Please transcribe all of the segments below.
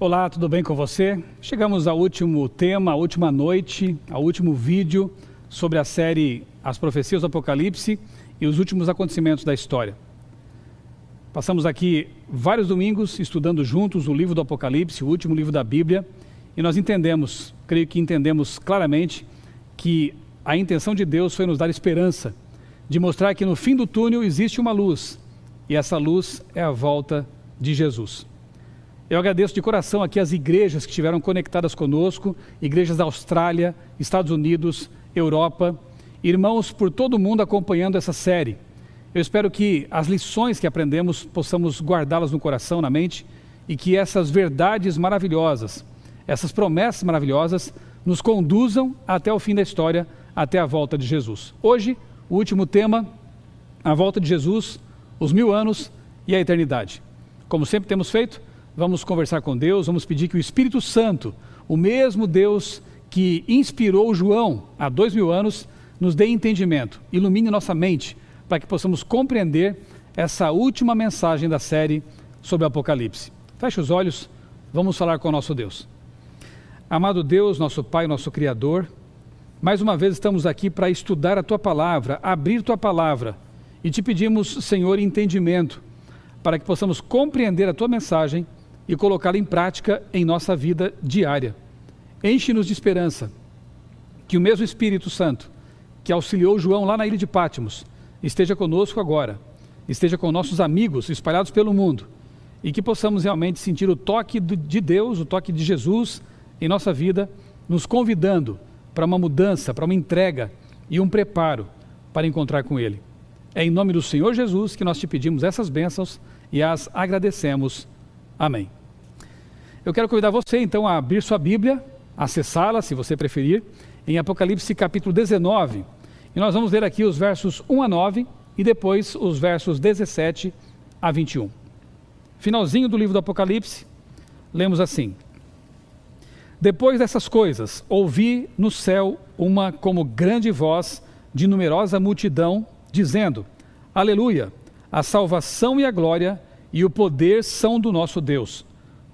Olá, tudo bem com você? Chegamos ao último tema, à última noite, ao último vídeo sobre a série As Profecias do Apocalipse e os últimos acontecimentos da história. Passamos aqui vários domingos estudando juntos o livro do Apocalipse, o último livro da Bíblia, e nós entendemos, creio que entendemos claramente, que a intenção de Deus foi nos dar esperança, de mostrar que no fim do túnel existe uma luz, e essa luz é a volta de Jesus. Eu agradeço de coração aqui as igrejas que estiveram conectadas conosco, igrejas da Austrália, Estados Unidos, Europa, irmãos por todo o mundo acompanhando essa série. Eu espero que as lições que aprendemos possamos guardá-las no coração, na mente, e que essas verdades maravilhosas, essas promessas maravilhosas, nos conduzam até o fim da história, até a volta de Jesus. Hoje, o último tema, a volta de Jesus, os mil anos e a eternidade. Como sempre temos feito, vamos conversar com Deus, vamos pedir que o Espírito Santo, o mesmo Deus que inspirou João há dois mil anos, nos dê entendimento, ilumine nossa mente, para que possamos compreender essa última mensagem da série sobre o Apocalipse. Feche os olhos, vamos falar com o nosso Deus. Amado Deus, nosso Pai, nosso Criador, mais uma vez estamos aqui para estudar a Tua palavra, abrir Tua palavra e te pedimos, Senhor, entendimento para que possamos compreender a Tua mensagem e colocá-la em prática em nossa vida diária. Enche-nos de esperança, que o mesmo Espírito Santo que auxiliou João lá na ilha de Pátimos esteja conosco agora, esteja com nossos amigos espalhados pelo mundo e que possamos realmente sentir o toque de Deus, o toque de Jesus em nossa vida, nos convidando para uma mudança, para uma entrega e um preparo para encontrar com Ele. É em nome do Senhor Jesus que nós te pedimos essas bênçãos e as agradecemos. Amém. Eu quero convidar você então a abrir sua Bíblia, acessá-la, se você preferir, em Apocalipse capítulo 19. E nós vamos ler aqui os versos 1 a 9 e depois os versos 17 a 21. Finalzinho do livro do Apocalipse, lemos assim: Depois dessas coisas, ouvi no céu uma como grande voz de numerosa multidão, dizendo: Aleluia! A salvação e a glória e o poder são do nosso Deus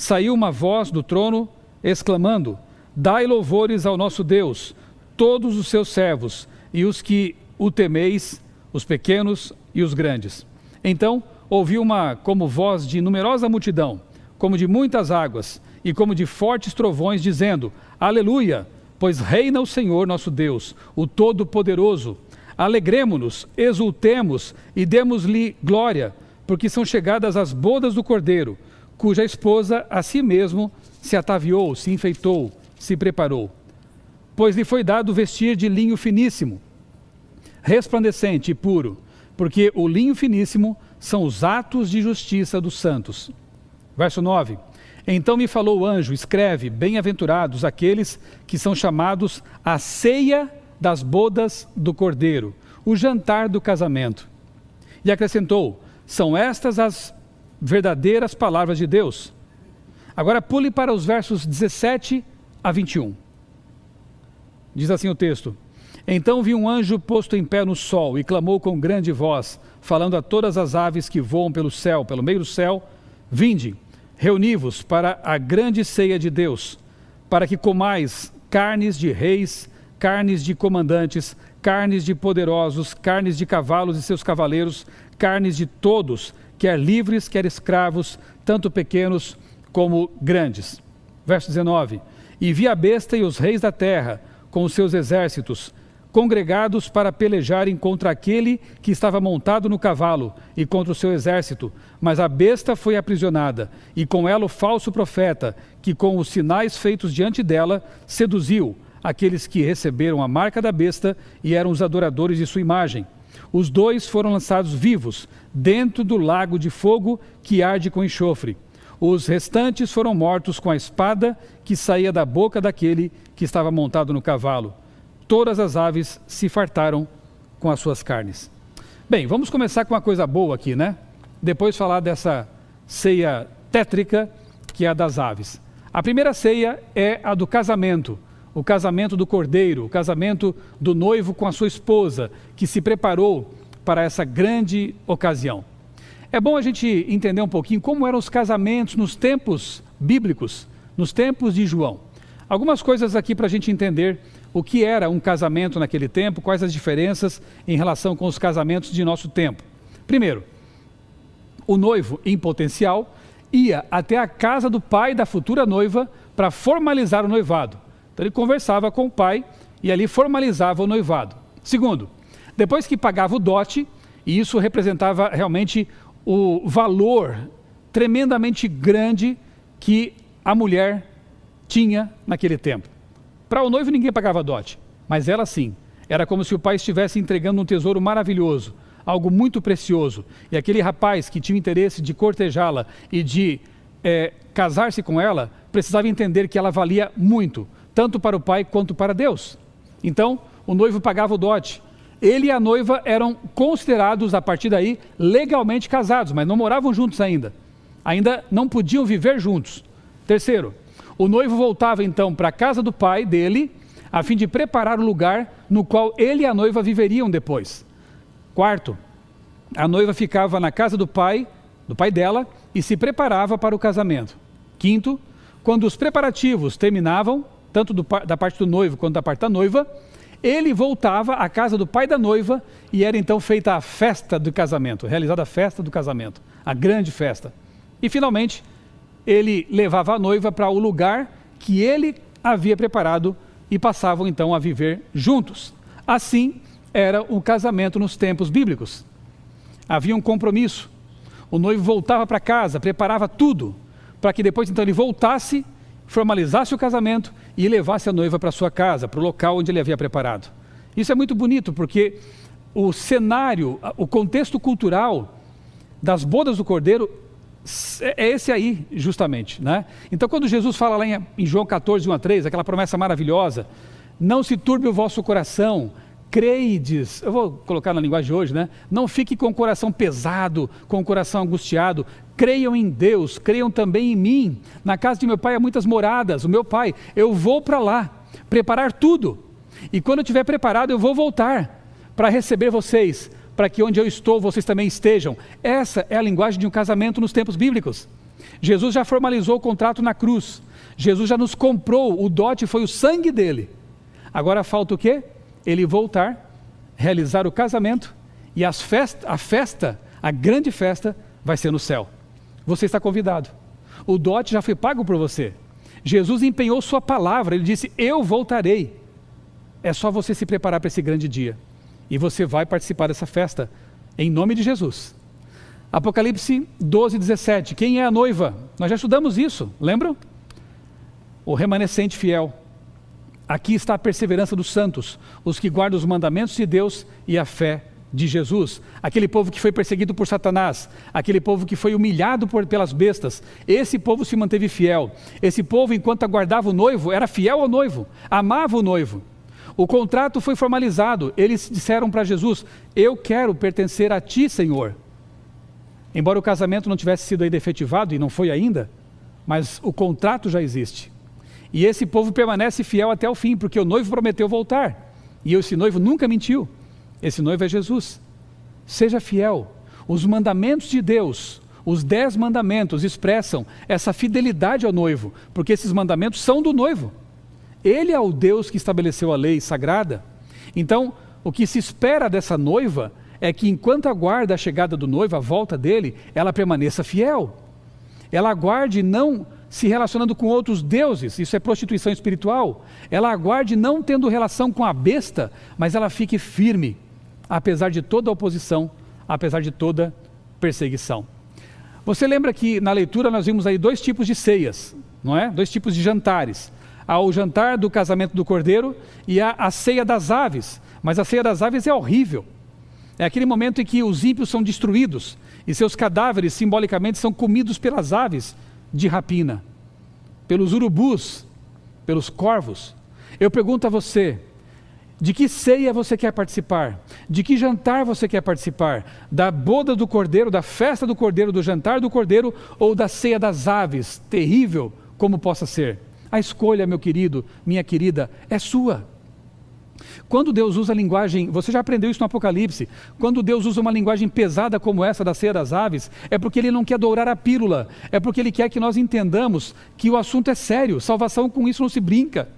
saiu uma voz do trono exclamando: Dai louvores ao nosso Deus, todos os seus servos e os que o temeis, os pequenos e os grandes. Então ouvi uma como voz de numerosa multidão, como de muitas águas e como de fortes trovões, dizendo: Aleluia! Pois reina o Senhor nosso Deus, o Todo-Poderoso. Alegremo-nos, exultemos e demos-lhe glória, porque são chegadas as bodas do Cordeiro cuja esposa a si mesmo se ataviou, se enfeitou, se preparou. Pois lhe foi dado vestir de linho finíssimo, resplandecente e puro, porque o linho finíssimo são os atos de justiça dos santos. Verso 9. Então me falou o anjo: escreve, bem-aventurados aqueles que são chamados à ceia das bodas do cordeiro, o jantar do casamento. E acrescentou: são estas as verdadeiras palavras de Deus. Agora pule para os versos 17 a 21. Diz assim o texto: Então vi um anjo posto em pé no sol e clamou com grande voz, falando a todas as aves que voam pelo céu, pelo meio do céu: Vinde, reuni-vos para a grande ceia de Deus, para que comais carnes de reis, carnes de comandantes, carnes de poderosos, carnes de cavalos e seus cavaleiros, carnes de todos quer livres, quer escravos, tanto pequenos como grandes. Verso 19: E vi a besta e os reis da terra, com os seus exércitos, congregados para pelejarem contra aquele que estava montado no cavalo e contra o seu exército. Mas a besta foi aprisionada, e com ela o falso profeta, que com os sinais feitos diante dela seduziu aqueles que receberam a marca da besta e eram os adoradores de sua imagem. Os dois foram lançados vivos dentro do lago de fogo que arde com enxofre. Os restantes foram mortos com a espada que saía da boca daquele que estava montado no cavalo. Todas as aves se fartaram com as suas carnes. Bem, vamos começar com uma coisa boa aqui, né? Depois falar dessa ceia tétrica que é a das aves. A primeira ceia é a do casamento, o casamento do cordeiro, o casamento do noivo com a sua esposa, que se preparou para essa grande ocasião. É bom a gente entender um pouquinho como eram os casamentos nos tempos bíblicos, nos tempos de João. Algumas coisas aqui para a gente entender o que era um casamento naquele tempo, quais as diferenças em relação com os casamentos de nosso tempo. Primeiro, o noivo em potencial ia até a casa do pai da futura noiva para formalizar o noivado. Então ele conversava com o pai e ali formalizava o noivado. Segundo, depois que pagava o dote, e isso representava realmente o valor tremendamente grande que a mulher tinha naquele tempo. Para o noivo ninguém pagava dote, mas ela sim. Era como se o pai estivesse entregando um tesouro maravilhoso, algo muito precioso. E aquele rapaz que tinha interesse de cortejá-la e de é, casar-se com ela, precisava entender que ela valia muito, tanto para o pai quanto para Deus. Então, o noivo pagava o dote, ele e a noiva eram considerados, a partir daí, legalmente casados, mas não moravam juntos ainda. Ainda não podiam viver juntos. Terceiro, o noivo voltava então para a casa do pai dele, a fim de preparar o lugar no qual ele e a noiva viveriam depois. Quarto, a noiva ficava na casa do pai, do pai dela, e se preparava para o casamento. Quinto, quando os preparativos terminavam, tanto do, da parte do noivo quanto da parte da noiva, ele voltava à casa do pai da noiva e era então feita a festa do casamento, realizada a festa do casamento, a grande festa. E finalmente, ele levava a noiva para o lugar que ele havia preparado e passavam então a viver juntos. Assim era o casamento nos tempos bíblicos. Havia um compromisso. O noivo voltava para casa, preparava tudo, para que depois então ele voltasse formalizasse o casamento e levasse a noiva para sua casa, para o local onde ele havia preparado. Isso é muito bonito porque o cenário, o contexto cultural das bodas do cordeiro é esse aí, justamente. Né? Então, quando Jesus fala lá em, João 14, 1 a 3, aquela promessa maravilhosa: Não se turbe o vosso coração, creides, eu vou colocar na linguagem hoje, né? Não fique com o coração pesado, com o coração angustiado. Creiam em Deus, creiam também em mim. Na casa de meu pai há muitas moradas. O meu pai, eu vou para lá, preparar tudo. E quando eu estiver preparado, eu vou voltar para receber vocês, para que onde eu estou, vocês também estejam. Essa é a linguagem de um casamento nos tempos bíblicos. Jesus já formalizou o contrato na cruz. Jesus já nos comprou, o dote foi o sangue dele. Agora falta o quê? ele voltar, realizar o casamento e as festa, a festa, a grande festa, vai ser no céu. Você está convidado. O dote já foi pago por você. Jesus empenhou sua palavra, ele disse: Eu voltarei. É só você se preparar para esse grande dia. E você vai participar dessa festa, em nome de Jesus. Apocalipse 12, 17. Quem é a noiva? Nós já estudamos isso, lembram? O remanescente fiel. Aqui está a perseverança dos santos, os que guardam os mandamentos de Deus e a fé de Jesus. Aquele povo que foi perseguido por Satanás, aquele povo que foi humilhado por, pelas bestas, esse povo se manteve fiel. Esse povo, enquanto aguardava o noivo, era fiel ao noivo, amava o noivo. O contrato foi formalizado. Eles disseram para Jesus: Eu quero pertencer a ti, Senhor. Embora o casamento não tivesse sido ainda efetivado, e não foi ainda, mas o contrato já existe. E esse povo permanece fiel até o fim, porque o noivo prometeu voltar. E esse noivo nunca mentiu. Esse noivo é Jesus. Seja fiel. Os mandamentos de Deus, os dez mandamentos, expressam essa fidelidade ao noivo, porque esses mandamentos são do noivo. Ele é o Deus que estabeleceu a lei sagrada. Então, o que se espera dessa noiva é que, enquanto aguarda a chegada do noivo, a volta dele, ela permaneça fiel. Ela aguarde não se relacionando com outros deuses, isso é prostituição espiritual. Ela aguarde não tendo relação com a besta, mas ela fique firme, apesar de toda oposição, apesar de toda perseguição. Você lembra que na leitura nós vimos aí dois tipos de ceias, não é? Dois tipos de jantares. Há o jantar do casamento do cordeiro e há a ceia das aves. Mas a ceia das aves é horrível. É aquele momento em que os ímpios são destruídos e seus cadáveres simbolicamente são comidos pelas aves de rapina, pelos urubus, pelos corvos. Eu pergunto a você: de que ceia você quer participar? De que jantar você quer participar? Da boda do cordeiro, da festa do cordeiro, do jantar do cordeiro ou da ceia das aves? Terrível como possa ser. A escolha, meu querido, minha querida, é sua. Quando Deus usa a linguagem, você já aprendeu isso no Apocalipse, quando Deus usa uma linguagem pesada como essa da ceia das aves, é porque Ele não quer dourar a pílula, é porque Ele quer que nós entendamos que o assunto é sério, salvação com isso não se brinca.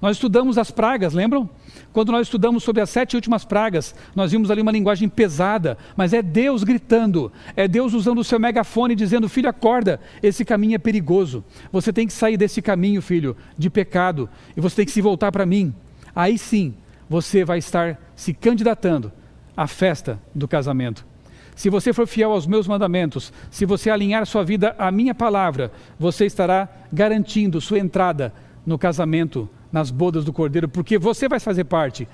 Nós estudamos as pragas, lembram? Quando nós estudamos sobre as sete últimas pragas, nós vimos ali uma linguagem pesada, mas é Deus gritando, é Deus usando o seu megafone dizendo: Filho, acorda, esse caminho é perigoso. Você tem que sair desse caminho, filho, de pecado, e você tem que se voltar para mim. Aí sim, você vai estar se candidatando à festa do casamento. Se você for fiel aos meus mandamentos, se você alinhar sua vida à minha palavra, você estará garantindo sua entrada no casamento nas bodas do Cordeiro, porque você vai fazer parte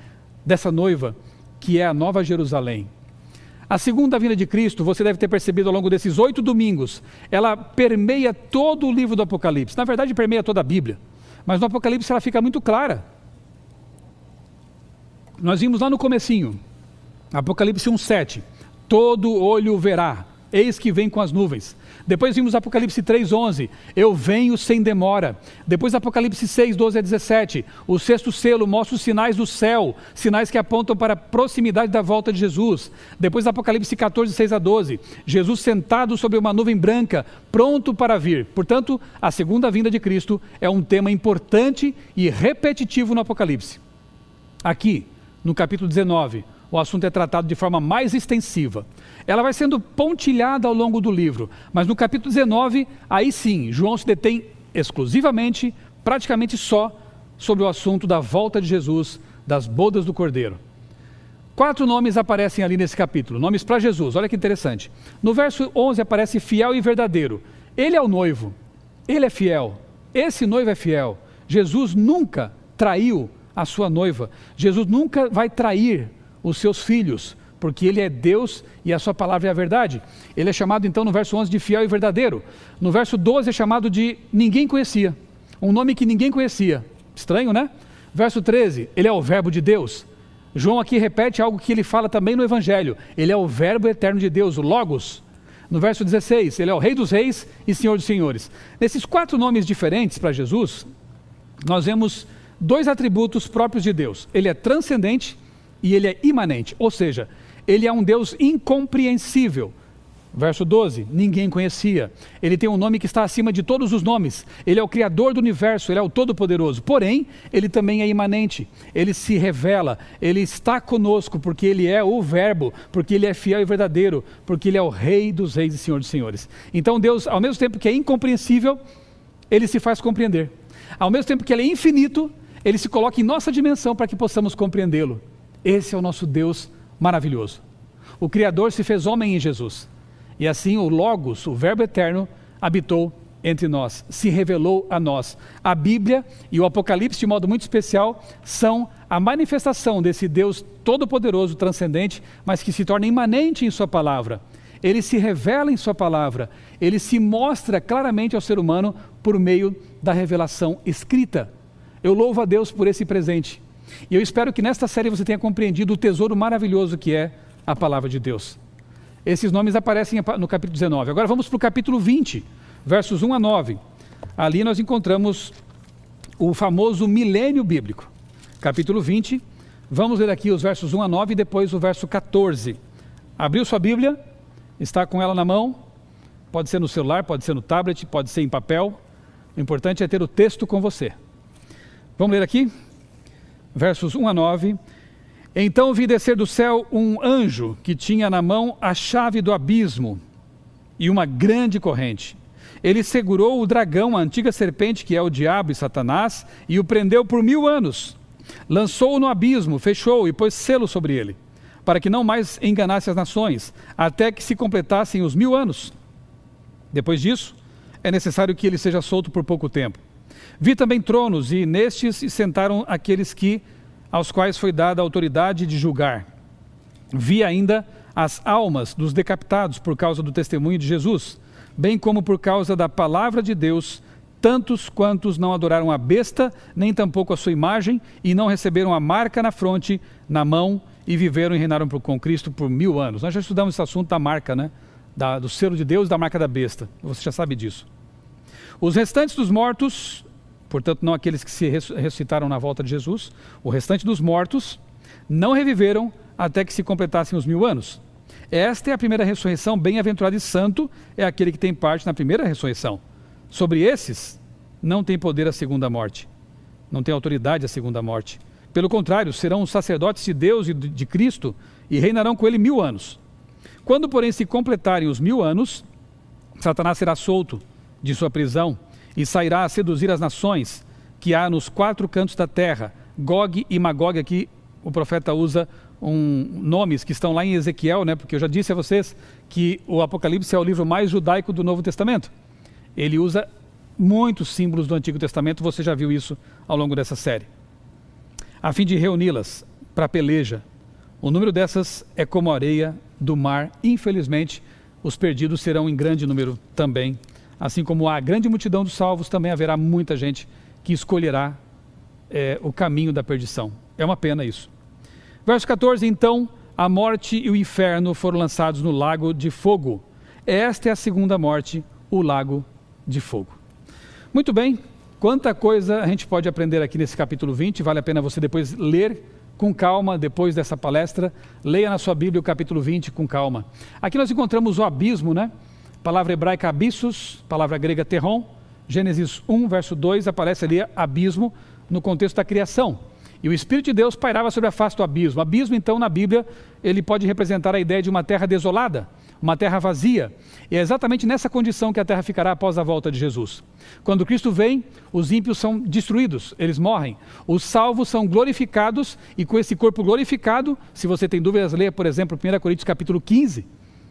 dessa noiva que é a Nova Jerusalém. A segunda vinda de Cristo, você deve ter percebido ao longo desses oito domingos, ela permeia todo o livro do Apocalipse. Na verdade, permeia toda a Bíblia. Mas no Apocalipse ela fica muito clara. Nós vimos lá no comecinho, Apocalipse 1,7. Todo olho verá, eis que vem com as nuvens. Depois vimos Apocalipse 3:11, eu venho sem demora. Depois Apocalipse 6, 12 a 17, o sexto selo mostra os sinais do céu, sinais que apontam para a proximidade da volta de Jesus. Depois Apocalipse 14, 6 a 12, Jesus sentado sobre uma nuvem branca, pronto para vir. Portanto, a segunda vinda de Cristo é um tema importante e repetitivo no Apocalipse. Aqui, no capítulo 19, o assunto é tratado de forma mais extensiva. Ela vai sendo pontilhada ao longo do livro, mas no capítulo 19, aí sim, João se detém exclusivamente, praticamente só, sobre o assunto da volta de Jesus, das bodas do Cordeiro. Quatro nomes aparecem ali nesse capítulo, nomes para Jesus, olha que interessante. No verso 11 aparece fiel e verdadeiro. Ele é o noivo, ele é fiel, esse noivo é fiel. Jesus nunca traiu a sua noiva, Jesus nunca vai trair os seus filhos, porque ele é Deus e a sua palavra é a verdade. Ele é chamado então no verso 11 de fiel e verdadeiro. No verso 12 é chamado de ninguém conhecia, um nome que ninguém conhecia. Estranho, né? Verso 13, ele é o verbo de Deus. João aqui repete algo que ele fala também no evangelho. Ele é o verbo eterno de Deus, o logos. No verso 16, ele é o rei dos reis e senhor dos senhores. Nesses quatro nomes diferentes para Jesus, nós vemos dois atributos próprios de Deus. Ele é transcendente e ele é imanente, ou seja, ele é um Deus incompreensível. Verso 12: ninguém conhecia. Ele tem um nome que está acima de todos os nomes. Ele é o Criador do universo, ele é o Todo-Poderoso. Porém, ele também é imanente. Ele se revela, ele está conosco, porque ele é o Verbo, porque ele é fiel e verdadeiro, porque ele é o Rei dos Reis e Senhor dos Senhores. Então, Deus, ao mesmo tempo que é incompreensível, ele se faz compreender. Ao mesmo tempo que ele é infinito, ele se coloca em nossa dimensão para que possamos compreendê-lo. Esse é o nosso Deus maravilhoso. O Criador se fez homem em Jesus. E assim o Logos, o Verbo eterno, habitou entre nós, se revelou a nós. A Bíblia e o Apocalipse, de modo muito especial, são a manifestação desse Deus todo-poderoso, transcendente, mas que se torna imanente em Sua palavra. Ele se revela em Sua palavra, ele se mostra claramente ao ser humano por meio da revelação escrita. Eu louvo a Deus por esse presente. E eu espero que nesta série você tenha compreendido o tesouro maravilhoso que é a palavra de Deus. Esses nomes aparecem no capítulo 19. Agora vamos para o capítulo 20, versos 1 a 9. Ali nós encontramos o famoso milênio bíblico. Capítulo 20, vamos ler aqui os versos 1 a 9 e depois o verso 14. Abriu sua Bíblia? Está com ela na mão? Pode ser no celular, pode ser no tablet, pode ser em papel. O importante é ter o texto com você. Vamos ler aqui? Versos 1 a 9. Então vi descer do céu um anjo que tinha na mão a chave do abismo e uma grande corrente. Ele segurou o dragão, a antiga serpente, que é o diabo e Satanás, e o prendeu por mil anos. Lançou-o no abismo, fechou e pôs selo sobre ele, para que não mais enganasse as nações, até que se completassem os mil anos. Depois disso, é necessário que ele seja solto por pouco tempo. Vi também tronos, e nestes se sentaram aqueles que, aos quais foi dada a autoridade de julgar. Vi ainda as almas dos decapitados por causa do testemunho de Jesus, bem como por causa da palavra de Deus, tantos quantos não adoraram a besta, nem tampouco a sua imagem, e não receberam a marca na fronte, na mão, e viveram e reinaram com Cristo por mil anos. Nós já estudamos esse assunto da marca, né? Da, do selo de Deus e da marca da besta. Você já sabe disso. Os restantes dos mortos, portanto, não aqueles que se ressuscitaram na volta de Jesus, o restante dos mortos não reviveram até que se completassem os mil anos. Esta é a primeira ressurreição, bem-aventurado e santo é aquele que tem parte na primeira ressurreição. Sobre esses, não tem poder a segunda morte, não tem autoridade a segunda morte. Pelo contrário, serão sacerdotes de Deus e de Cristo e reinarão com ele mil anos. Quando, porém, se completarem os mil anos, Satanás será solto de sua prisão e sairá a seduzir as nações que há nos quatro cantos da terra. Gog e Magog, aqui o profeta usa um, nomes que estão lá em Ezequiel, né? porque eu já disse a vocês que o Apocalipse é o livro mais judaico do Novo Testamento. Ele usa muitos símbolos do Antigo Testamento, você já viu isso ao longo dessa série. A fim de reuni-las para a peleja. O número dessas é como a areia do mar. Infelizmente, os perdidos serão em grande número também. Assim como há grande multidão dos salvos, também haverá muita gente que escolherá é, o caminho da perdição. É uma pena isso. Verso 14: Então a morte e o inferno foram lançados no lago de fogo. Esta é a segunda morte, o lago de fogo. Muito bem, quanta coisa a gente pode aprender aqui nesse capítulo 20, vale a pena você depois ler com calma, depois dessa palestra, leia na sua Bíblia o capítulo 20 com calma. Aqui nós encontramos o abismo, né? Palavra hebraica abissos, palavra grega terron. Gênesis 1, verso 2, aparece ali abismo no contexto da criação. E o Espírito de Deus pairava sobre a face do abismo. Abismo, então, na Bíblia, ele pode representar a ideia de uma terra desolada, uma terra vazia. E é exatamente nessa condição que a terra ficará após a volta de Jesus. Quando Cristo vem, os ímpios são destruídos, eles morrem. Os salvos são glorificados, e com esse corpo glorificado, se você tem dúvidas, leia, por exemplo, 1 Coríntios capítulo 15.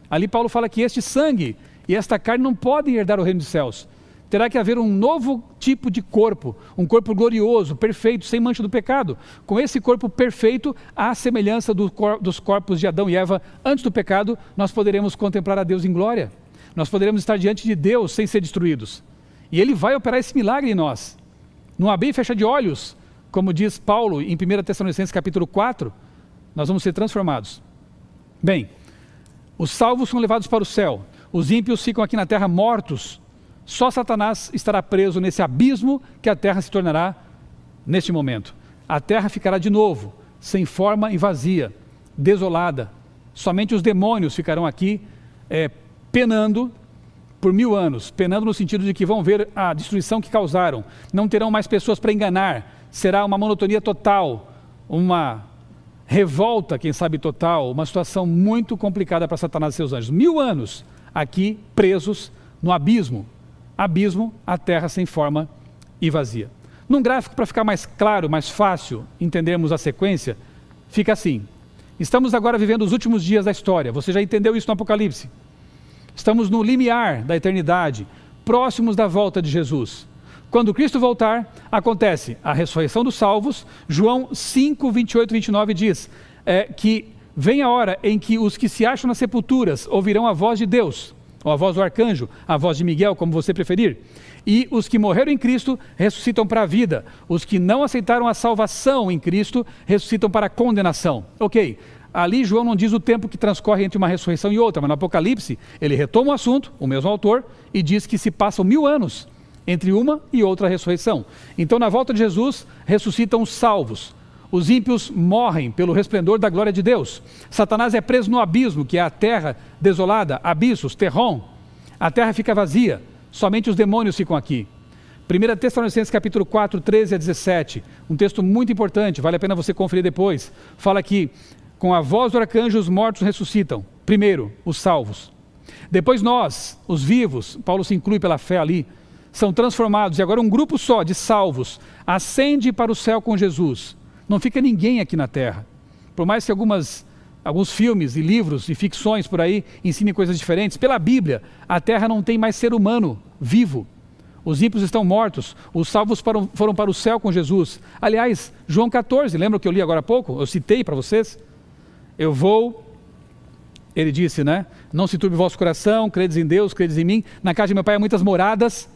Ali Paulo fala que este sangue e esta carne não podem herdar o reino dos céus terá que haver um novo tipo de corpo, um corpo glorioso, perfeito, sem mancha do pecado. Com esse corpo perfeito, à semelhança do cor dos corpos de Adão e Eva antes do pecado, nós poderemos contemplar a Deus em glória. Nós poderemos estar diante de Deus sem ser destruídos. E Ele vai operar esse milagre em nós. Não abrir e fechar de olhos, como diz Paulo em 1 Tessalonicenses capítulo 4, nós vamos ser transformados. Bem, os salvos são levados para o céu, os ímpios ficam aqui na terra mortos, só Satanás estará preso nesse abismo que a terra se tornará neste momento. A terra ficará de novo, sem forma e vazia, desolada. Somente os demônios ficarão aqui é, penando por mil anos penando no sentido de que vão ver a destruição que causaram, não terão mais pessoas para enganar, será uma monotonia total, uma revolta, quem sabe total, uma situação muito complicada para Satanás e seus anjos. Mil anos aqui presos no abismo, abismo, a terra sem forma e vazia. Num gráfico, para ficar mais claro, mais fácil entendermos a sequência, fica assim: estamos agora vivendo os últimos dias da história, você já entendeu isso no Apocalipse. Estamos no limiar da eternidade, próximos da volta de Jesus. Quando Cristo voltar, acontece a ressurreição dos salvos. João 5, 28 e 29 diz é, que vem a hora em que os que se acham nas sepulturas ouvirão a voz de Deus ou a voz do arcanjo, a voz de Miguel, como você preferir. E os que morreram em Cristo ressuscitam para a vida. Os que não aceitaram a salvação em Cristo ressuscitam para a condenação. Ok, ali João não diz o tempo que transcorre entre uma ressurreição e outra, mas no Apocalipse ele retoma o assunto, o mesmo autor, e diz que se passam mil anos entre uma e outra ressurreição. Então, na volta de Jesus, ressuscitam os salvos. Os ímpios morrem pelo resplendor da glória de Deus. Satanás é preso no abismo, que é a terra desolada, abissos, terrom. A terra fica vazia, somente os demônios ficam aqui. 1 Tessalonicenses capítulo 4, 13 a 17, um texto muito importante, vale a pena você conferir depois. Fala que com a voz do arcanjo os mortos ressuscitam. Primeiro, os salvos. Depois nós, os vivos, Paulo se inclui pela fé ali, são transformados e agora um grupo só de salvos ascende para o céu com Jesus. Não fica ninguém aqui na Terra. Por mais que algumas, alguns filmes e livros e ficções por aí ensinem coisas diferentes, pela Bíblia, a Terra não tem mais ser humano vivo. Os ímpios estão mortos, os salvos foram, para o céu com Jesus. Aliás, João 14, lembra que eu li agora há pouco? Eu citei para vocês. Eu vou ele disse, né? Não se turbe vosso coração, credes em Deus, credes em mim. Na casa de meu pai há muitas moradas.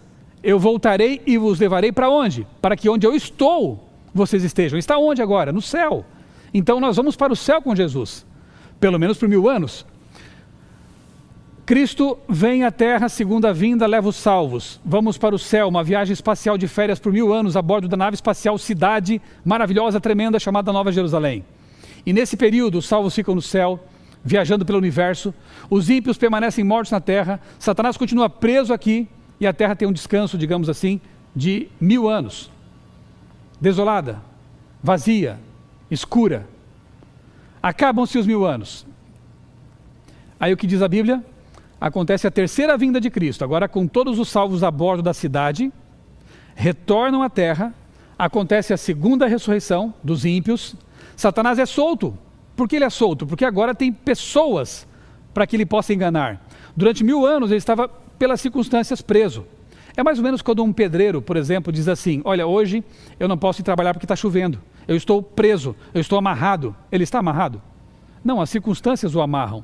Eu voltarei e vos levarei para onde? Para que onde eu estou, vocês estejam. Está onde agora? No céu. Então nós vamos para o céu com Jesus. Pelo menos por mil anos. Cristo vem à terra, segunda vinda, leva os salvos. Vamos para o céu, uma viagem espacial de férias por mil anos a bordo da nave espacial Cidade, maravilhosa, tremenda, chamada Nova Jerusalém. E nesse período, os salvos ficam no céu, viajando pelo universo, os ímpios permanecem mortos na terra, Satanás continua preso aqui e a terra tem um descanso, digamos assim, de mil anos. Desolada, vazia, escura. Acabam-se os mil anos. Aí o que diz a Bíblia? acontece a terceira vinda de Cristo, agora com todos os salvos a bordo da cidade, retornam à terra, acontece a segunda ressurreição dos ímpios, Satanás é solto. Por que ele é solto? Porque agora tem pessoas para que ele possa enganar. Durante mil anos ele estava, pelas circunstâncias, preso. É mais ou menos quando um pedreiro, por exemplo, diz assim: Olha, hoje eu não posso ir trabalhar porque está chovendo. Eu estou preso, eu estou amarrado. Ele está amarrado? Não, as circunstâncias o amarram.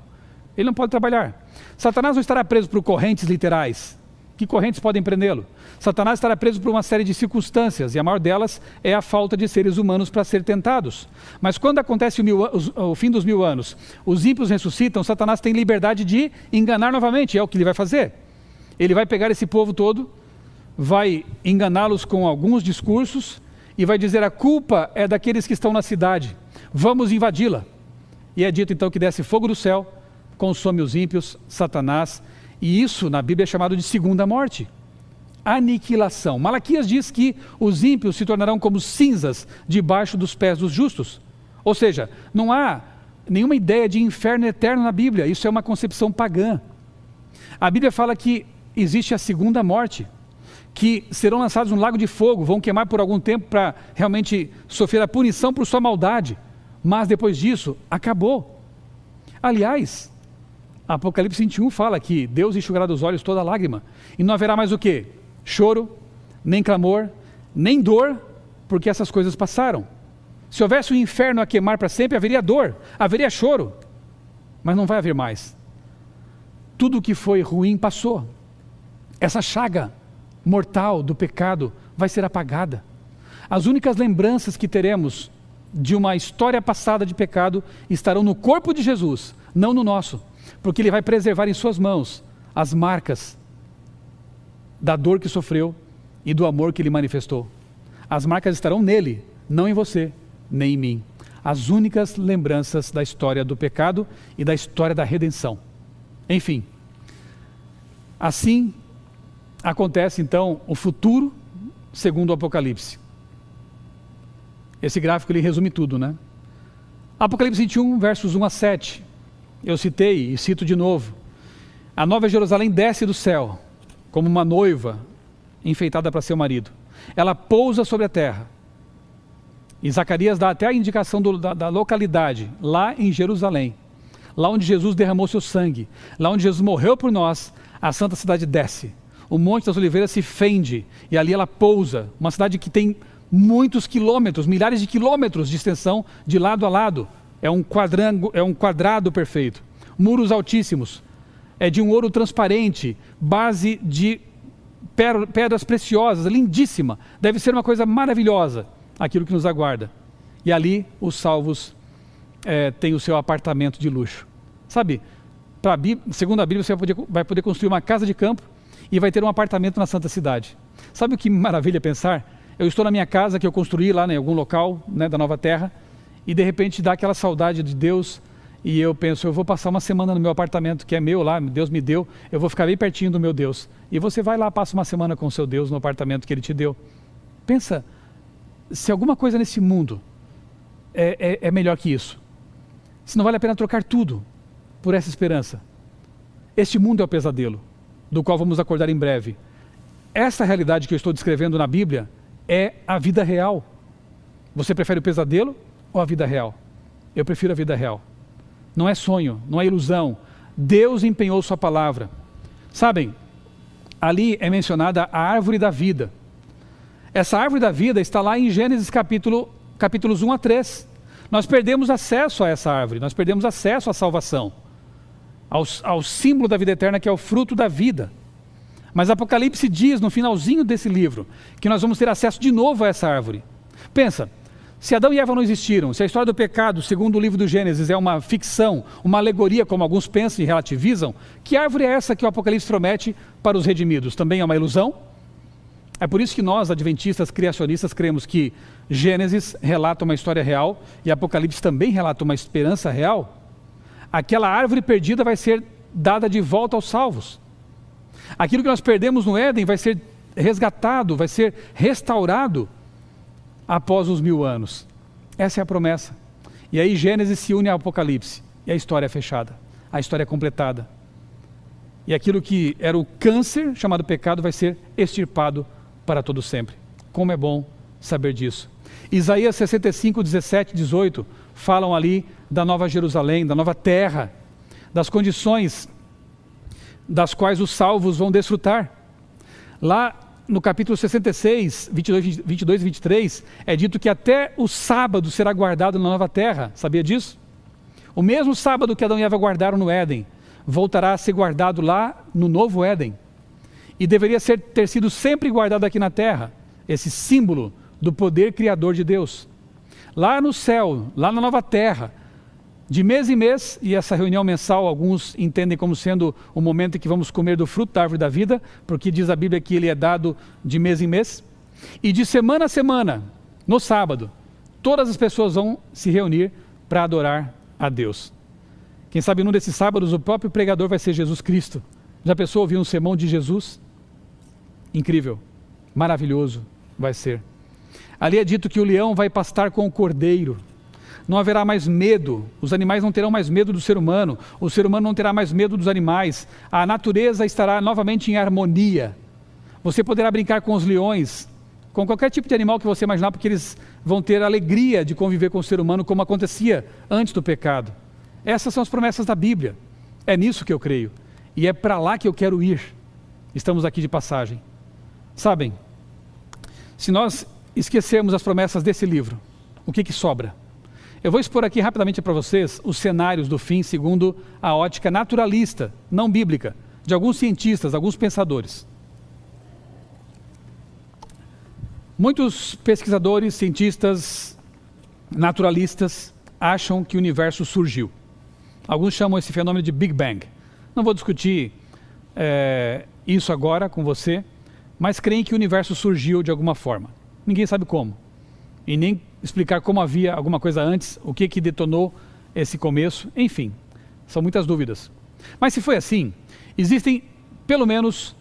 Ele não pode trabalhar. Satanás não estará preso por correntes literais. Que correntes podem prendê-lo? Satanás estará preso por uma série de circunstâncias, e a maior delas é a falta de seres humanos para ser tentados. Mas quando acontece o, mil, o, o, fim dos mil anos, os ímpios ressuscitam, Satanás tem liberdade de enganar novamente, é o que ele vai fazer. Ele vai pegar esse povo todo, vai enganá-los com alguns discursos e vai dizer: a culpa é daqueles que estão na cidade, vamos invadi-la. E é dito então que desce fogo do céu consome os ímpios, Satanás, e isso na Bíblia é chamado de segunda morte. Aniquilação. Malaquias diz que os ímpios se tornarão como cinzas debaixo dos pés dos justos. Ou seja, não há nenhuma ideia de inferno eterno na Bíblia, isso é uma concepção pagã. A Bíblia fala que existe a segunda morte, que serão lançados no lago de fogo, vão queimar por algum tempo para realmente sofrer a punição por sua maldade, mas depois disso, acabou. Aliás, Apocalipse 21 fala que Deus enxugará dos olhos toda lágrima. E não haverá mais o que? Choro, nem clamor, nem dor, porque essas coisas passaram. Se houvesse o um inferno a queimar para sempre, haveria dor, haveria choro. Mas não vai haver mais. Tudo o que foi ruim passou. Essa chaga mortal do pecado vai ser apagada. As únicas lembranças que teremos de uma história passada de pecado estarão no corpo de Jesus, não no nosso porque Ele vai preservar em Suas mãos as marcas da dor que sofreu e do amor que Ele manifestou. As marcas estarão nele, não em você, nem em mim. As únicas lembranças da história do pecado e da história da redenção. Enfim, assim acontece então o futuro segundo o Apocalipse. Esse gráfico ele resume tudo, né? Apocalipse 21, versos 1 a 7. Eu citei e cito de novo. A nova Jerusalém desce do céu como uma noiva enfeitada para seu marido. Ela pousa sobre a terra. E Zacarias dá até a indicação do, da, da localidade, lá em Jerusalém. Lá onde Jesus derramou seu sangue. Lá onde Jesus morreu por nós, a santa cidade desce. O Monte das Oliveiras se fende e ali ela pousa. Uma cidade que tem muitos quilômetros, milhares de quilômetros de extensão de lado a lado é um, quadrango, é um quadrado perfeito. Muros altíssimos. É de um ouro transparente, base de pedras preciosas, lindíssima. Deve ser uma coisa maravilhosa aquilo que nos aguarda. E ali os salvos é, têm o seu apartamento de luxo. Sabe, segundo a Bíblia, você vai poder, vai poder construir uma casa de campo e vai ter um apartamento na Santa Cidade. Sabe o que maravilha pensar? Eu estou na minha casa que eu construí lá em algum local né, da Nova Terra e de repente dá aquela saudade de Deus e eu penso, eu vou passar uma semana no meu apartamento que é meu lá, Deus me deu, eu vou ficar bem pertinho do meu Deus. E você vai lá, passa uma semana com o seu Deus no apartamento que Ele te deu. Pensa, se alguma coisa nesse mundo é, é, é melhor que isso, se não vale a pena trocar tudo por essa esperança. Este mundo é o pesadelo, do qual vamos acordar em breve. Essa realidade que eu estou descrevendo na Bíblia é a vida real. Você prefere o pesadelo ou a vida real? Eu prefiro a vida real. Não é sonho, não é ilusão. Deus empenhou Sua palavra. Sabem, ali é mencionada a árvore da vida. Essa árvore da vida está lá em Gênesis capítulo, capítulos 1 a 3. Nós perdemos acesso a essa árvore, nós perdemos acesso à salvação. Ao, ao símbolo da vida eterna, que é o fruto da vida. Mas Apocalipse diz no finalzinho desse livro que nós vamos ter acesso de novo a essa árvore. Pensa, se Adão e Eva não existiram, se a história do pecado, segundo o livro do Gênesis, é uma ficção, uma alegoria, como alguns pensam e relativizam, que árvore é essa que o Apocalipse promete para os redimidos? Também é uma ilusão? É por isso que nós, adventistas criacionistas, cremos que Gênesis relata uma história real e Apocalipse também relata uma esperança real. Aquela árvore perdida vai ser dada de volta aos salvos. Aquilo que nós perdemos no Éden vai ser resgatado, vai ser restaurado após os mil anos. Essa é a promessa. E aí Gênesis se une ao Apocalipse e a história é fechada, a história é completada. E aquilo que era o câncer, chamado pecado, vai ser extirpado para todo sempre. Como é bom saber disso. Isaías 65, 17, 18 falam ali da nova Jerusalém, da nova terra, das condições das quais os salvos vão desfrutar. Lá no capítulo 66, 22, 22 e 23, é dito que até o sábado será guardado na nova terra. Sabia disso? O mesmo sábado que Adão e Eva guardaram no Éden, voltará a ser guardado lá no novo Éden. E deveria ser, ter sido sempre guardado aqui na terra, esse símbolo do poder criador de Deus. Lá no céu, lá na nova terra, de mês em mês, e essa reunião mensal alguns entendem como sendo o momento em que vamos comer do fruto da árvore da vida, porque diz a Bíblia que ele é dado de mês em mês. E de semana a semana, no sábado, todas as pessoas vão se reunir para adorar a Deus. Quem sabe num desses sábados o próprio pregador vai ser Jesus Cristo. Já pensou ouvir um sermão de Jesus? Incrível, maravilhoso vai ser. Ali é dito que o leão vai pastar com o cordeiro não haverá mais medo, os animais não terão mais medo do ser humano, o ser humano não terá mais medo dos animais, a natureza estará novamente em harmonia. Você poderá brincar com os leões, com qualquer tipo de animal que você imaginar, porque eles vão ter alegria de conviver com o ser humano, como acontecia antes do pecado. Essas são as promessas da Bíblia. É nisso que eu creio. E é para lá que eu quero ir. Estamos aqui de passagem. Sabem, se nós esquecermos as promessas desse livro, o que, que sobra? Eu vou expor aqui rapidamente para vocês os cenários do fim segundo a ótica naturalista, não bíblica, de alguns cientistas, alguns pensadores. Muitos pesquisadores, cientistas, naturalistas acham que o universo surgiu. Alguns chamam esse fenômeno de Big Bang. Não vou discutir é, isso agora com você, mas creem que o universo surgiu de alguma forma. Ninguém sabe como. E nem explicar como havia alguma coisa antes, o que que detonou esse começo, enfim, são muitas dúvidas. Mas se foi assim, existem pelo menos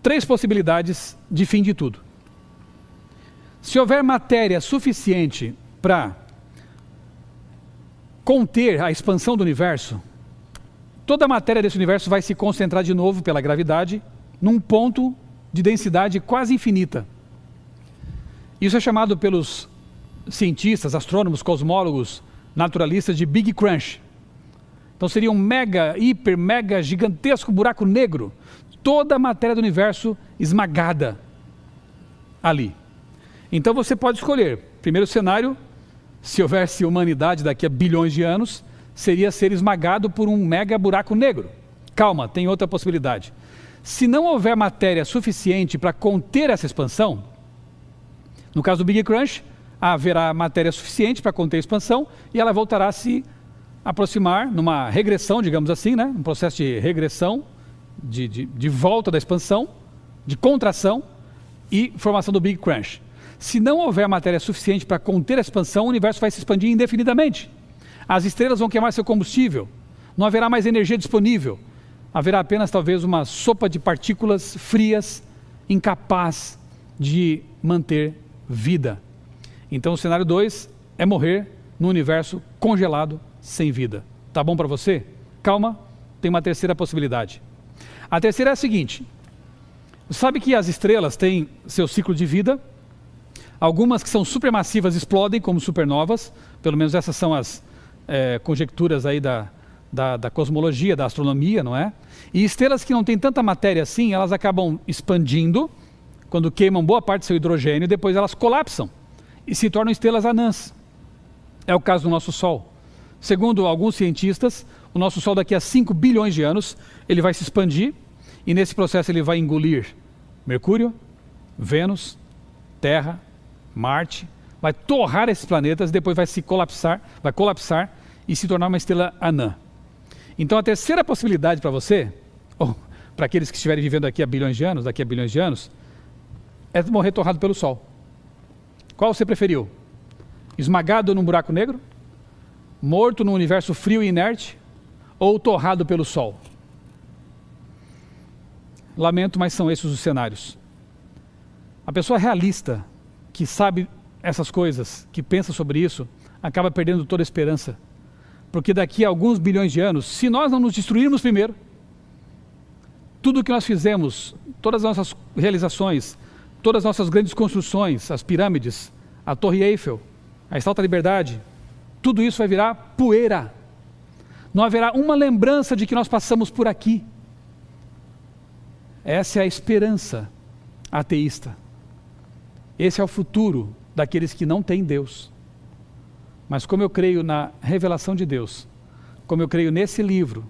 três possibilidades de fim de tudo. Se houver matéria suficiente para conter a expansão do universo, toda a matéria desse universo vai se concentrar de novo pela gravidade num ponto de densidade quase infinita. Isso é chamado pelos cientistas, astrônomos, cosmólogos, naturalistas de Big Crunch. Então seria um mega, hiper, mega, gigantesco buraco negro. Toda a matéria do universo esmagada ali. Então você pode escolher. Primeiro cenário, se houvesse humanidade daqui a bilhões de anos, seria ser esmagado por um mega buraco negro. Calma, tem outra possibilidade. Se não houver matéria suficiente para conter essa expansão, no caso do Big Crunch, haverá matéria suficiente para conter a expansão e ela voltará a se aproximar numa regressão, digamos assim, né? um processo de regressão, de, de, de volta da expansão, de contração e formação do Big Crunch. Se não houver matéria suficiente para conter a expansão, o universo vai se expandir indefinidamente. As estrelas vão queimar seu combustível, não haverá mais energia disponível, haverá apenas talvez uma sopa de partículas frias, incapaz de manter vida. Então o cenário 2 é morrer no universo congelado sem vida. Tá bom para você? Calma, tem uma terceira possibilidade. A terceira é a seguinte: sabe que as estrelas têm seu ciclo de vida? Algumas que são supermassivas explodem como supernovas, pelo menos essas são as é, conjecturas aí da, da, da, cosmologia, da astronomia, não é? E estrelas que não têm tanta matéria assim, elas acabam expandindo, quando queimam boa parte do seu hidrogênio, depois elas colapsam e se tornam estrelas anãs. É o caso do nosso Sol. Segundo alguns cientistas, o nosso Sol daqui a 5 bilhões de anos, ele vai se expandir e nesse processo ele vai engolir Mercúrio, Vênus, Terra, Marte, vai torrar esses planetas, depois vai se colapsar, vai colapsar e se tornar uma estrela anã. Então a terceira possibilidade para você, ou para aqueles que estiverem vivendo aqui há bilhões de anos, daqui a bilhões de anos, é morrer torrado pelo Sol. Qual você preferiu? Esmagado num buraco negro? Morto num universo frio e inerte? Ou torrado pelo Sol? Lamento, mas são esses os cenários. A pessoa realista, que sabe essas coisas, que pensa sobre isso, acaba perdendo toda a esperança. Porque daqui a alguns bilhões de anos, se nós não nos destruirmos primeiro, tudo o que nós fizemos, todas as nossas realizações, todas as nossas grandes construções, as pirâmides, a Torre Eiffel, a Estátua da Liberdade, tudo isso vai virar poeira. Não haverá uma lembrança de que nós passamos por aqui. Essa é a esperança ateísta. Esse é o futuro daqueles que não têm Deus. Mas como eu creio na revelação de Deus, como eu creio nesse livro,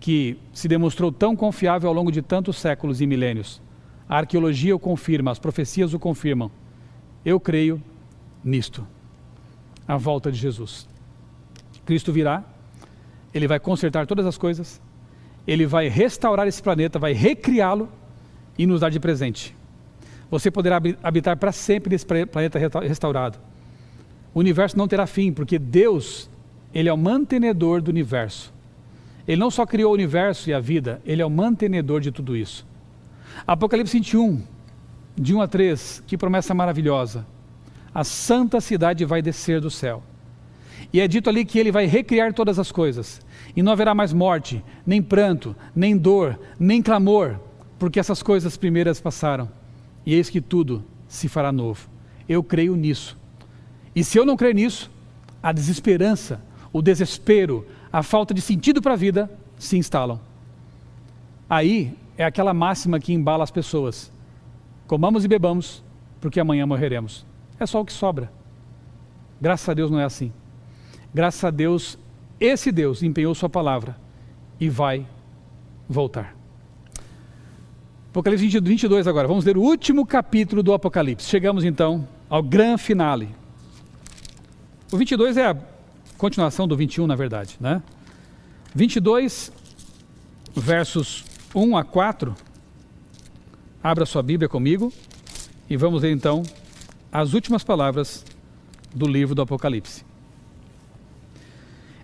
que se demonstrou tão confiável ao longo de tantos séculos e milênios, a arqueologia o confirma, as profecias o confirmam. Eu creio nisto. A volta de Jesus. Cristo virá, ele vai consertar todas as coisas, ele vai restaurar esse planeta, vai recriá-lo e nos dar de presente. Você poderá habitar para sempre nesse planeta restaurado. O universo não terá fim, porque Deus, ele é o mantenedor do universo. Ele não só criou o universo e a vida, ele é o mantenedor de tudo isso. Apocalipse 21, de 1 a 3, que promessa maravilhosa. A santa cidade vai descer do céu. E é dito ali que ele vai recriar todas as coisas. E não haverá mais morte, nem pranto, nem dor, nem clamor, porque essas coisas primeiras passaram. E eis que tudo se fará novo. Eu creio nisso. E se eu não crer nisso, a desesperança, o desespero, a falta de sentido para a vida se instalam. Aí é aquela máxima que embala as pessoas: comamos e bebamos, porque amanhã morreremos. É só o que sobra. Graças a Deus não é assim. Graças a Deus esse Deus empenhou Sua palavra e vai voltar. Apocalipse 22 agora, vamos ler o último capítulo do Apocalipse. Chegamos então ao grande finale. O 22 é a continuação do 21, na verdade, né? 22, versos 1 a 4. Abra sua Bíblia comigo e vamos ler então as últimas palavras do livro do Apocalipse.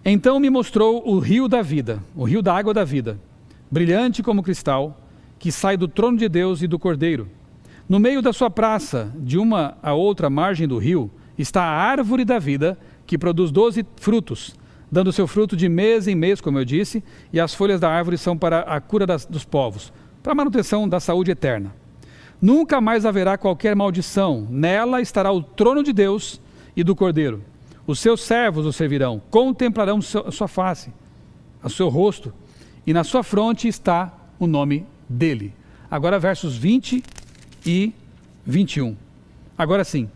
Então me mostrou o rio da vida, o rio da água da vida, brilhante como cristal, que sai do trono de Deus e do Cordeiro. No meio da sua praça, de uma a outra margem do rio, está a árvore da vida, que produz doze frutos, dando seu fruto de mês em mês, como eu disse, e as folhas da árvore são para a cura das, dos povos, para a manutenção da saúde eterna. Nunca mais haverá qualquer maldição, nela estará o trono de Deus e do Cordeiro. Os seus servos o servirão, contemplarão a sua face, o seu rosto, e na sua fronte está o nome dele. Agora, versos 20 e 21. Agora sim,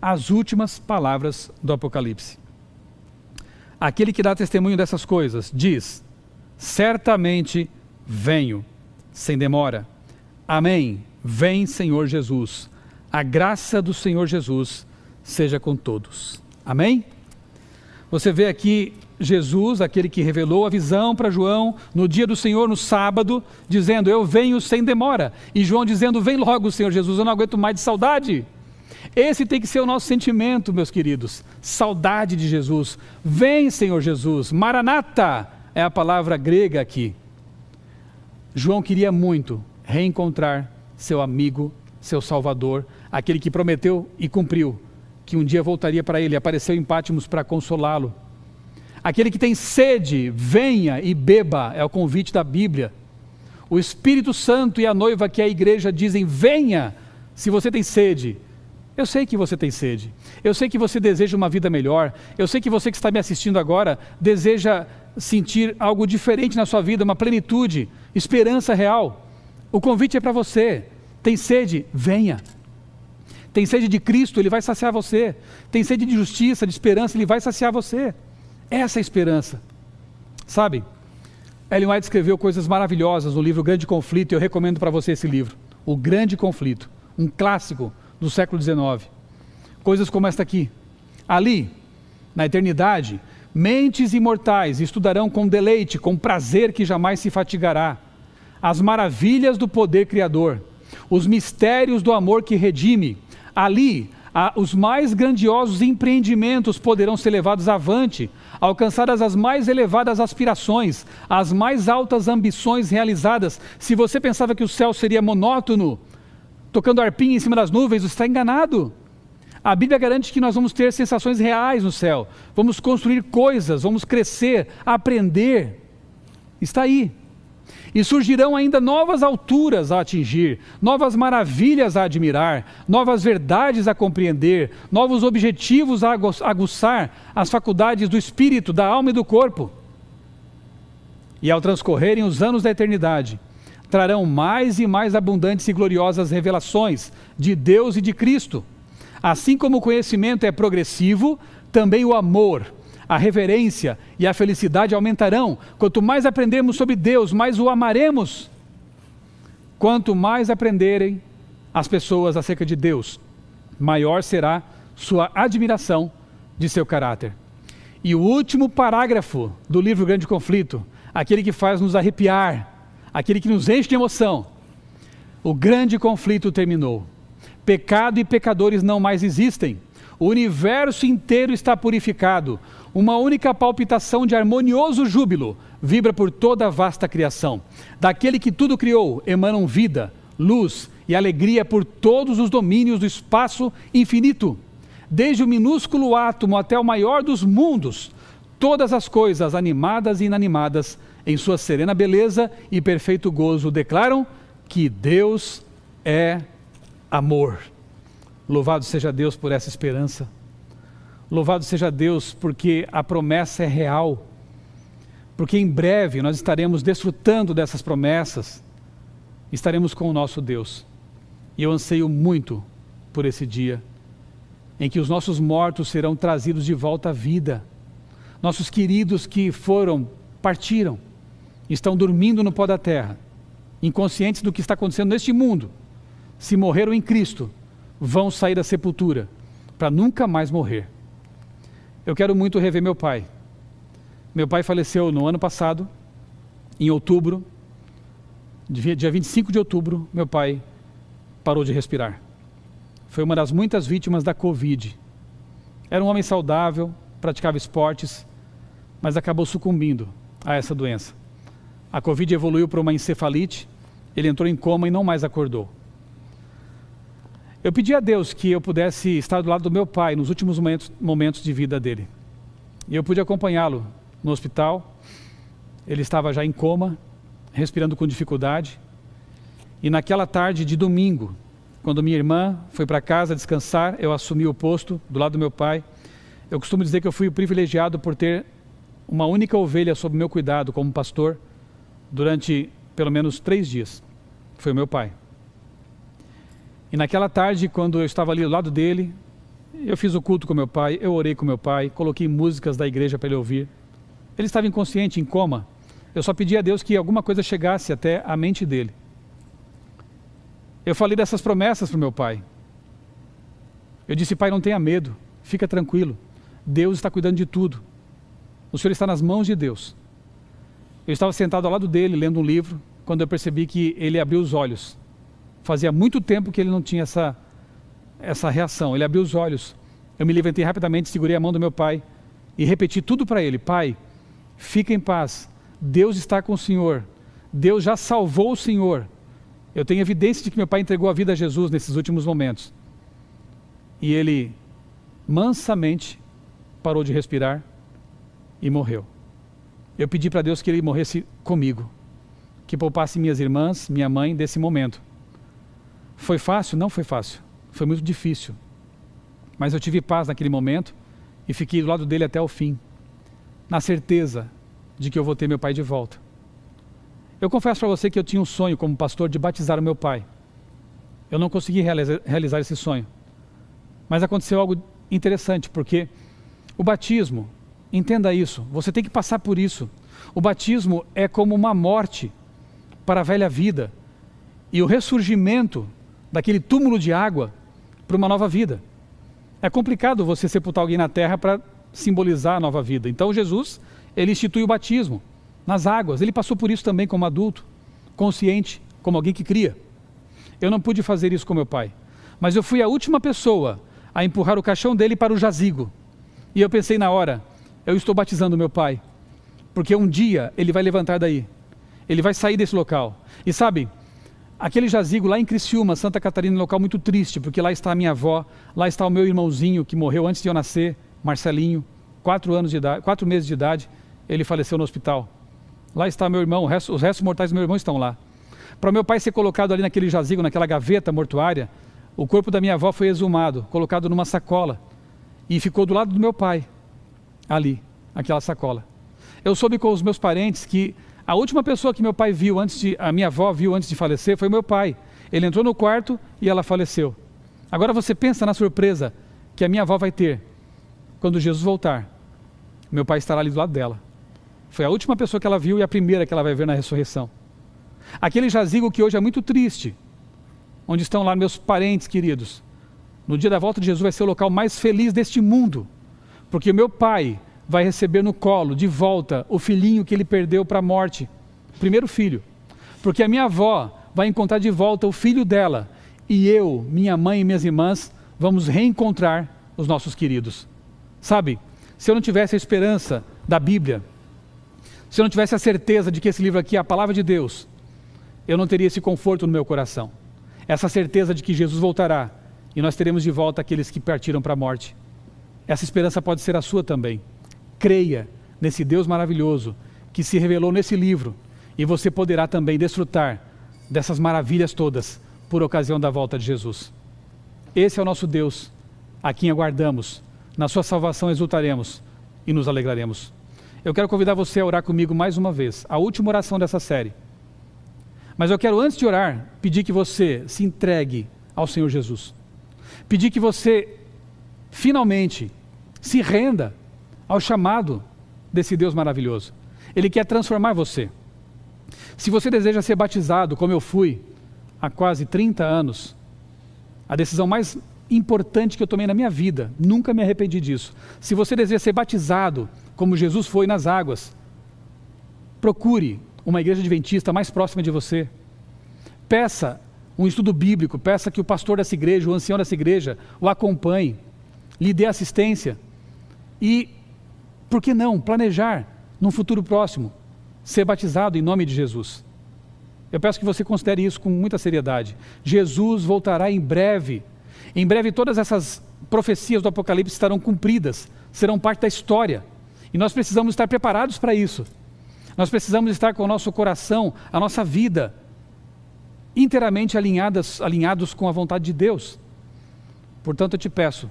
as últimas palavras do Apocalipse. Aquele que dá testemunho dessas coisas diz: Certamente venho, sem demora. Amém. Vem, Senhor Jesus. A graça do Senhor Jesus seja com todos. Amém? Você vê aqui Jesus, aquele que revelou a visão para João no dia do Senhor, no sábado, dizendo: Eu venho sem demora. E João dizendo: Vem logo, Senhor Jesus, eu não aguento mais de saudade. Esse tem que ser o nosso sentimento, meus queridos. Saudade de Jesus. Vem, Senhor Jesus. Maranata é a palavra grega aqui. João queria muito reencontrar seu amigo, seu Salvador, aquele que prometeu e cumpriu que um dia voltaria para ele, apareceu em Pátimos para consolá-lo. Aquele que tem sede, venha e beba, é o convite da Bíblia. O Espírito Santo e a noiva que é a igreja dizem: venha, se você tem sede. Eu sei que você tem sede. Eu sei que você deseja uma vida melhor. Eu sei que você que está me assistindo agora deseja sentir algo diferente na sua vida, uma plenitude, esperança real. O convite é para você. Tem sede? Venha. Tem sede de Cristo, Ele vai saciar você. Tem sede de justiça, de esperança, Ele vai saciar você. Essa é a esperança. Sabe? Ellen White escreveu coisas maravilhosas no livro Grande Conflito, e eu recomendo para você esse livro. O Grande Conflito, um clássico do século XIX. Coisas como esta aqui. Ali, na eternidade, mentes imortais estudarão com deleite, com prazer que jamais se fatigará, as maravilhas do poder criador, os mistérios do amor que redime. Ali, os mais grandiosos empreendimentos poderão ser levados avante, alcançadas as mais elevadas aspirações, as mais altas ambições realizadas. Se você pensava que o céu seria monótono, tocando arpinha em cima das nuvens, você está enganado. A Bíblia garante que nós vamos ter sensações reais no céu, vamos construir coisas, vamos crescer, aprender. Está aí. E surgirão ainda novas alturas a atingir, novas maravilhas a admirar, novas verdades a compreender, novos objetivos a aguçar as faculdades do espírito, da alma e do corpo. E ao transcorrerem os anos da eternidade, trarão mais e mais abundantes e gloriosas revelações de Deus e de Cristo. Assim como o conhecimento é progressivo, também o amor, a reverência e a felicidade aumentarão. Quanto mais aprendermos sobre Deus, mais o amaremos. Quanto mais aprenderem as pessoas acerca de Deus, maior será sua admiração de seu caráter. E o último parágrafo do livro Grande Conflito, aquele que faz nos arrepiar, aquele que nos enche de emoção. O grande conflito terminou. Pecado e pecadores não mais existem. O universo inteiro está purificado. Uma única palpitação de harmonioso júbilo vibra por toda a vasta criação. Daquele que tudo criou emanam vida, luz e alegria por todos os domínios do espaço infinito. Desde o minúsculo átomo até o maior dos mundos, todas as coisas, animadas e inanimadas, em sua serena beleza e perfeito gozo, declaram que Deus é amor. Louvado seja Deus por essa esperança. Louvado seja Deus, porque a promessa é real. Porque em breve nós estaremos desfrutando dessas promessas, estaremos com o nosso Deus. E eu anseio muito por esse dia em que os nossos mortos serão trazidos de volta à vida. Nossos queridos que foram, partiram, estão dormindo no pó da terra, inconscientes do que está acontecendo neste mundo. Se morreram em Cristo, vão sair da sepultura para nunca mais morrer. Eu quero muito rever meu pai. Meu pai faleceu no ano passado, em outubro, dia 25 de outubro, meu pai parou de respirar. Foi uma das muitas vítimas da Covid. Era um homem saudável, praticava esportes, mas acabou sucumbindo a essa doença. A Covid evoluiu para uma encefalite, ele entrou em coma e não mais acordou. Eu pedi a Deus que eu pudesse estar do lado do meu pai nos últimos momentos, de vida dele. E eu pude acompanhá-lo no hospital. Ele estava já em coma, respirando com dificuldade. E naquela tarde de domingo, quando minha irmã foi para casa descansar, eu assumi o posto do lado do meu pai. Eu costumo dizer que eu fui privilegiado por ter uma única ovelha sob meu cuidado como pastor durante pelo menos três dias. Foi o meu pai. E naquela tarde, quando eu estava ali do lado dele, eu fiz o culto com meu pai, eu orei com meu pai, coloquei músicas da igreja para ele ouvir. Ele estava inconsciente, em coma. Eu só pedi a Deus que alguma coisa chegasse até a mente dele. Eu falei dessas promessas para meu pai. Eu disse, pai, não tenha medo, fica tranquilo. Deus está cuidando de tudo. O Senhor está nas mãos de Deus. Eu estava sentado ao lado dele, lendo um livro, quando eu percebi que ele abriu os olhos Fazia muito tempo que ele não tinha essa, essa reação. Ele abriu os olhos. Eu me levantei rapidamente, segurei a mão do meu pai e repeti tudo para ele: Pai, fica em paz. Deus está com o Senhor. Deus já salvou o Senhor. Eu tenho evidência de que meu pai entregou a vida a Jesus nesses últimos momentos. E ele mansamente parou de respirar e morreu. Eu pedi para Deus que ele morresse comigo, que poupasse minhas irmãs, minha mãe desse momento. Foi fácil? Não foi fácil. Foi muito difícil. Mas eu tive paz naquele momento e fiquei do lado dele até o fim, na certeza de que eu vou ter meu pai de volta. Eu confesso para você que eu tinha um sonho como pastor de batizar o meu pai. Eu não consegui realizar, esse sonho. Mas aconteceu algo interessante, porque o batismo Entenda isso, você tem que passar por isso. O batismo é como uma morte para a velha vida e o ressurgimento daquele túmulo de água para uma nova vida. É complicado você sepultar alguém na terra para simbolizar a nova vida. Então Jesus, ele institui o batismo nas águas. Ele passou por isso também como adulto, consciente, como alguém que cria. Eu não pude fazer isso com meu pai, mas eu fui a última pessoa a empurrar o caixão dele para o jazigo. E eu pensei na hora, eu estou batizando meu pai, porque um dia ele vai levantar daí, ele vai sair desse local. E sabe, aquele jazigo lá em Criciúma, Santa Catarina, um local muito triste, porque lá está a minha avó, lá está o meu irmãozinho que morreu antes de eu nascer, Marcelinho, quatro anos de idade, quatro meses de idade, ele faleceu no hospital. Lá está meu irmão, resto, os restos mortais do meu irmão estão lá. Para meu pai ser colocado ali naquele jazigo, naquela gaveta mortuária, o corpo da minha avó foi exumado, colocado numa sacola e ficou do lado do meu pai ali, aquela sacola. Eu soube com os meus parentes que a última pessoa que meu pai viu antes de, a minha avó viu antes de falecer foi meu pai. Ele entrou no quarto e ela faleceu. Agora você pensa na surpresa que a minha avó vai ter quando Jesus voltar. Meu pai estará ali do lado dela. Foi a última pessoa que ela viu e a primeira que ela vai ver na ressurreição. Aquele jazigo que hoje é muito triste, onde estão lá meus parentes queridos. No dia da volta de Jesus vai ser o local mais feliz deste mundo. Porque o meu pai vai receber no colo, de volta, o filhinho que ele perdeu para a morte, primeiro filho. Porque a minha avó vai encontrar de volta o filho dela. E eu, minha mãe e minhas irmãs vamos reencontrar os nossos queridos. Sabe, se eu não tivesse a esperança da Bíblia, se eu não tivesse a certeza de que esse livro aqui é a palavra de Deus, eu não teria esse conforto no meu coração. Essa certeza de que Jesus voltará e nós teremos de volta aqueles que partiram para a morte. Essa esperança pode ser a sua também. Creia nesse Deus maravilhoso que se revelou nesse livro e você poderá também desfrutar dessas maravilhas todas por ocasião da volta de Jesus. Esse é o nosso Deus, a quem aguardamos. Na sua salvação exultaremos e nos alegraremos. Eu quero convidar você a orar comigo mais uma vez, a última oração dessa série. Mas eu quero, antes de orar, pedir que você se entregue ao Senhor Jesus. Pedir que você finalmente se renda ao chamado desse Deus maravilhoso. Ele quer transformar você. Se você deseja ser batizado, como eu fui há quase 30 anos, a decisão mais importante que eu tomei na minha vida, nunca me arrependi disso. Se você deseja ser batizado, como Jesus foi nas águas, procure uma igreja adventista mais próxima de você. Peça um estudo bíblico, peça que o pastor dessa igreja, o ancião dessa igreja, o acompanhe, lhe dê assistência. E, por que não, planejar, num futuro próximo, ser batizado em nome de Jesus. Eu peço que você considere isso com muita seriedade. Jesus voltará em breve. Em breve, todas essas profecias do Apocalipse estarão cumpridas, serão parte da história. E nós precisamos estar preparados para isso. Nós precisamos estar com o nosso coração, a nossa vida, inteiramente alinhadas, alinhados com a vontade de Deus. Portanto, eu te peço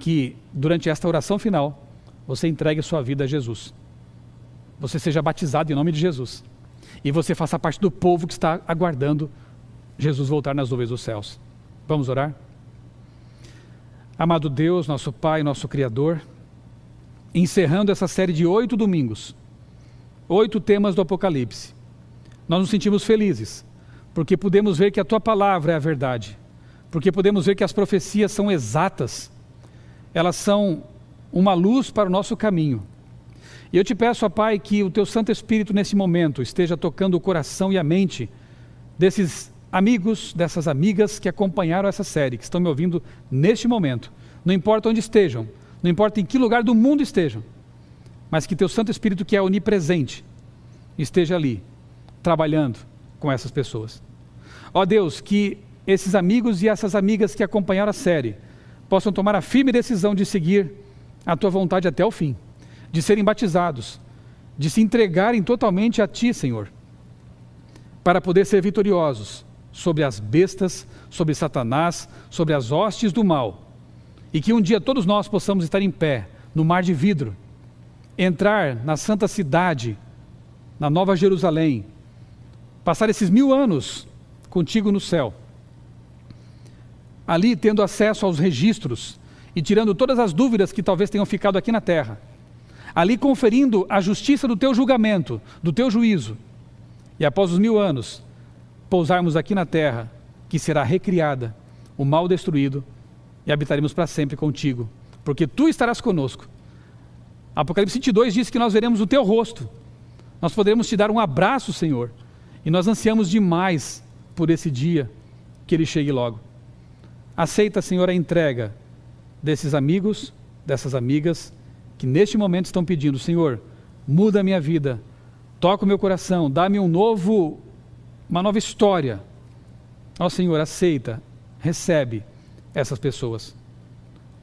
que, durante esta oração final, você entregue sua vida a Jesus. Você seja batizado em nome de Jesus. E você faça parte do povo que está aguardando Jesus voltar nas nuvens dos céus. Vamos orar? Amado Deus, nosso Pai, nosso Criador, encerrando essa série de oito domingos, oito temas do Apocalipse. Nós nos sentimos felizes, porque podemos ver que a tua palavra é a verdade, porque podemos ver que as profecias são exatas, elas são uma luz para o nosso caminho. E eu te peço, ó Pai, que o teu Santo Espírito nesse momento esteja tocando o coração e a mente desses amigos, dessas amigas que acompanharam essa série, que estão me ouvindo neste momento. Não importa onde estejam, não importa em que lugar do mundo estejam mas que teu Santo Espírito, que é onipresente, esteja ali, trabalhando com essas pessoas. Ó Deus, que esses amigos e essas amigas que acompanharam a série possam tomar a firme decisão de seguir a tua vontade até o fim, de serem batizados, de se entregarem totalmente a ti, Senhor, para poder ser vitoriosos sobre as bestas, sobre Satanás, sobre as hostes do mal, e que um dia todos nós possamos estar em pé no mar de vidro entrar na santa cidade, na Nova Jerusalém, passar esses mil anos contigo no céu, ali tendo acesso aos registros e tirando todas as dúvidas que talvez tenham ficado aqui na terra, ali conferindo a justiça do teu julgamento, do teu juízo. E após os mil anos, pousarmos aqui na terra, que será recriada, o mal destruído, e habitaremos para sempre contigo, porque tu estarás conosco. Apocalipse 22 diz que nós veremos o teu rosto, nós poderemos te dar um abraço, Senhor, e nós ansiamos demais por esse dia, que ele chegue logo. Aceita, Senhor, a entrega desses amigos, dessas amigas, que neste momento estão pedindo: Senhor, muda a minha vida, toca o meu coração, dá-me um novo, uma nova história. Ó Senhor, aceita, recebe essas pessoas.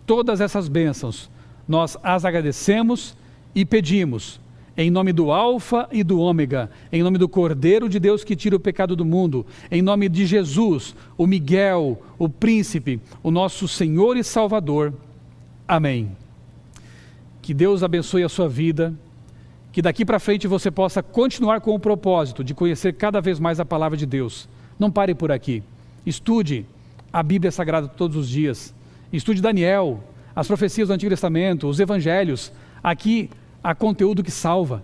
Todas essas bênçãos, nós as agradecemos e pedimos em nome do Alfa e do Ômega, em nome do Cordeiro de Deus que tira o pecado do mundo, em nome de Jesus, o Miguel, o Príncipe, o nosso Senhor e Salvador. Amém. Que Deus abençoe a sua vida, que daqui para frente você possa continuar com o propósito de conhecer cada vez mais a palavra de Deus. Não pare por aqui. Estude a Bíblia Sagrada todos os dias. Estude Daniel, as profecias do Antigo Testamento, os evangelhos. Aqui a conteúdo que salva.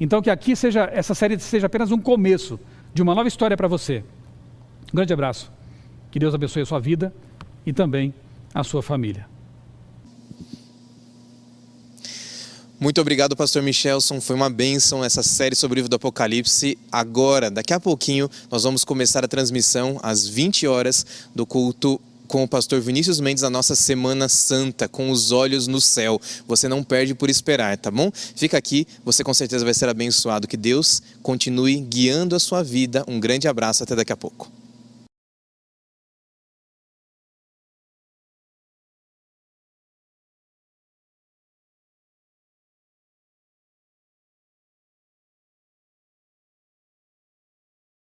Então que aqui seja essa série seja apenas um começo de uma nova história para você. Um grande abraço. Que Deus abençoe a sua vida e também a sua família. Muito obrigado, pastor Michelson. Foi uma bênção essa série sobre o livro do Apocalipse. Agora, daqui a pouquinho, nós vamos começar a transmissão às 20 horas do culto com o pastor Vinícius Mendes a nossa Semana Santa, com os olhos no céu. Você não perde por esperar, tá bom? Fica aqui, você com certeza vai ser abençoado. Que Deus continue guiando a sua vida. Um grande abraço, até daqui a pouco.